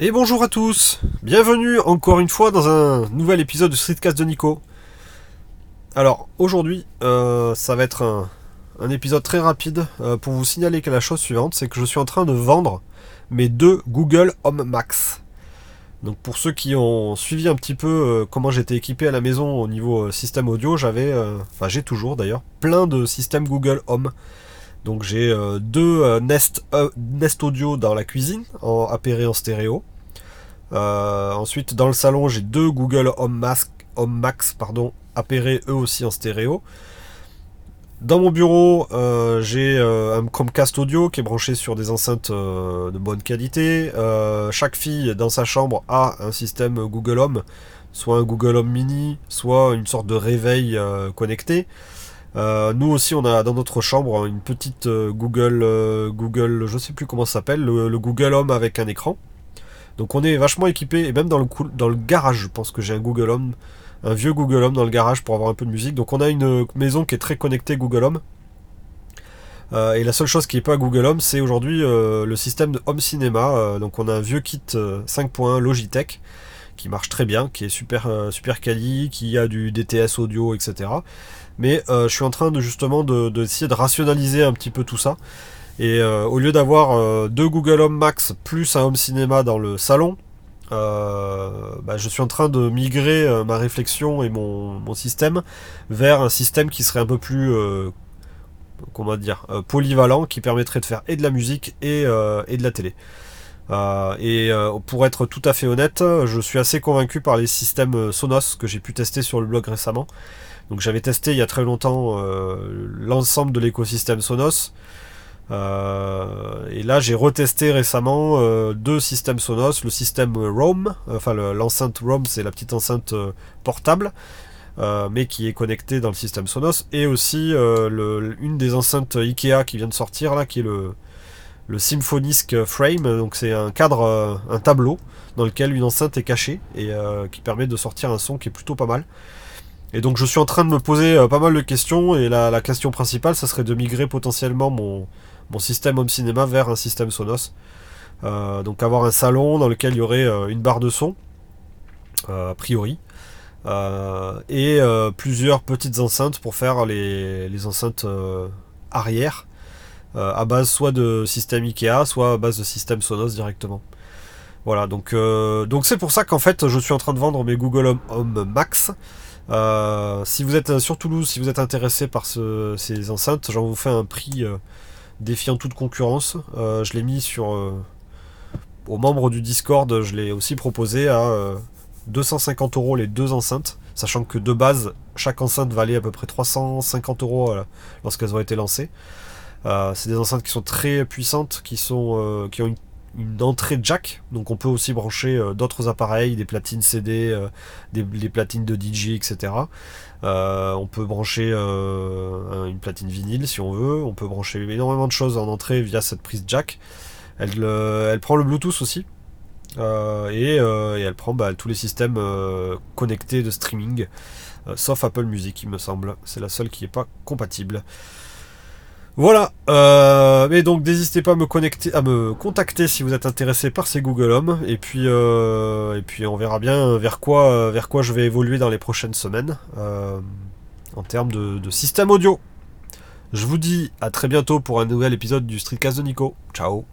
Et bonjour à tous, bienvenue encore une fois dans un nouvel épisode de Streetcast de Nico. Alors aujourd'hui, euh, ça va être un, épisode très rapide euh, pour vous signaler que la chose suivante, c'est que je suis en train de vendre mes deux Google Home Max. Donc pour ceux qui ont suivi un petit peu euh, comment j'étais équipé à la maison au niveau système audio, j'avais, enfin j'ai toujours d'ailleurs, plein de systèmes Google Home. Donc j'ai deux Nest, Nest Audio dans la cuisine, en appairé en stéréo. Ensuite dans le salon j'ai deux Google Home, Max pardon, appairés eux aussi en stéréo. Dans mon bureau, j'ai un Chromecast audio qui est branché sur des enceintes de bonne qualité. chaque fille dans sa chambre a un système Google Home, soit un Google Home Mini, soit une sorte de réveil connecté. Euh, nous aussi, on a dans notre chambre une petite euh, Google, euh, Google, je sais plus comment ça s'appelle, le, Google Home avec un écran. Donc on est vachement équipé, et même dans le, garage, je pense que j'ai un Google Home, un vieux Google Home dans le garage pour avoir un peu de musique. Donc on a une maison qui est très connectée Google Home. et la seule chose qui n'est pas Google Home, c'est aujourd'hui le système de Home Cinéma. donc on a un vieux kit 5.1 Logitech qui marche très bien, qui est super, super quali, qui a du DTS audio, etc. Mais euh, je suis en train de justement d'essayer de, rationaliser un petit peu tout ça. Et euh, au lieu d'avoir euh, deux Google Home Max plus un Home Cinéma dans le salon, bah, je suis en train de migrer ma réflexion et mon, système vers un système qui serait un peu plus comment dire polyvalent, qui permettrait de faire et de la musique et, et de la télé. et pour être tout à fait honnête, je suis assez convaincu par les systèmes Sonos que j'ai pu tester sur le blog récemment. Donc j'avais testé il y a très longtemps euh, l'ensemble de l'écosystème Sonos. Euh, et là, j'ai retesté récemment euh, deux systèmes Sonos, le système Roam, enfin l'enceinte Roam, c'est la petite enceinte portable, mais qui est connectée dans le système Sonos, et aussi une des enceintes Ikea qui vient de sortir là, qui est le, le Symphonisk Frame, donc c'est un cadre, un tableau dans lequel une enceinte est cachée et qui permet de sortir un son qui est plutôt pas mal. Et donc je suis en train de me poser euh, pas mal de questions et la, question principale, ça serait de migrer potentiellement mon, système home cinéma vers un système Sonos. Euh, donc avoir un salon dans lequel il y aurait euh, une barre de son, a priori, et plusieurs petites enceintes pour faire les, enceintes arrière, à base soit de système Ikea, soit à base de système Sonos directement. Voilà, donc donc c'est pour ça qu'en fait je suis en train de vendre mes Google Home Max. Euh, si vous êtes sur Toulouse, si vous êtes intéressé par ces enceintes, j'en vous fais un prix euh, défiant toute concurrence. Euh, je l'ai mis sur aux membres du Discord, je l'ai aussi proposé à 250 euros les deux enceintes, sachant que de base, chaque enceinte valait à peu près 350 euros lorsqu'elles ont été lancées. c'est des enceintes qui sont très puissantes, qui, sont, qui ont une une entrée jack, donc on peut aussi brancher euh, d'autres appareils, des platines CD, euh, des, platines de DJ, etc. Euh, on peut brancher une platine vinyle si on veut, on peut brancher énormément de choses en entrée via cette prise jack. Elle, elle prend le Bluetooth aussi. Et, elle prend bah, tous les systèmes connectés de streaming, sauf Apple Music, il me semble. C'est la seule qui n'est pas compatible. Voilà. Euh, mais donc n'hésitez pas à me connecter, à me contacter si vous êtes intéressé par ces Google Home. Et puis, euh, et puis on verra bien vers quoi, vers quoi je vais évoluer dans les prochaines semaines euh, en termes de, de système audio. Je vous dis à très bientôt pour un nouvel épisode du Streetcast de Nico. Ciao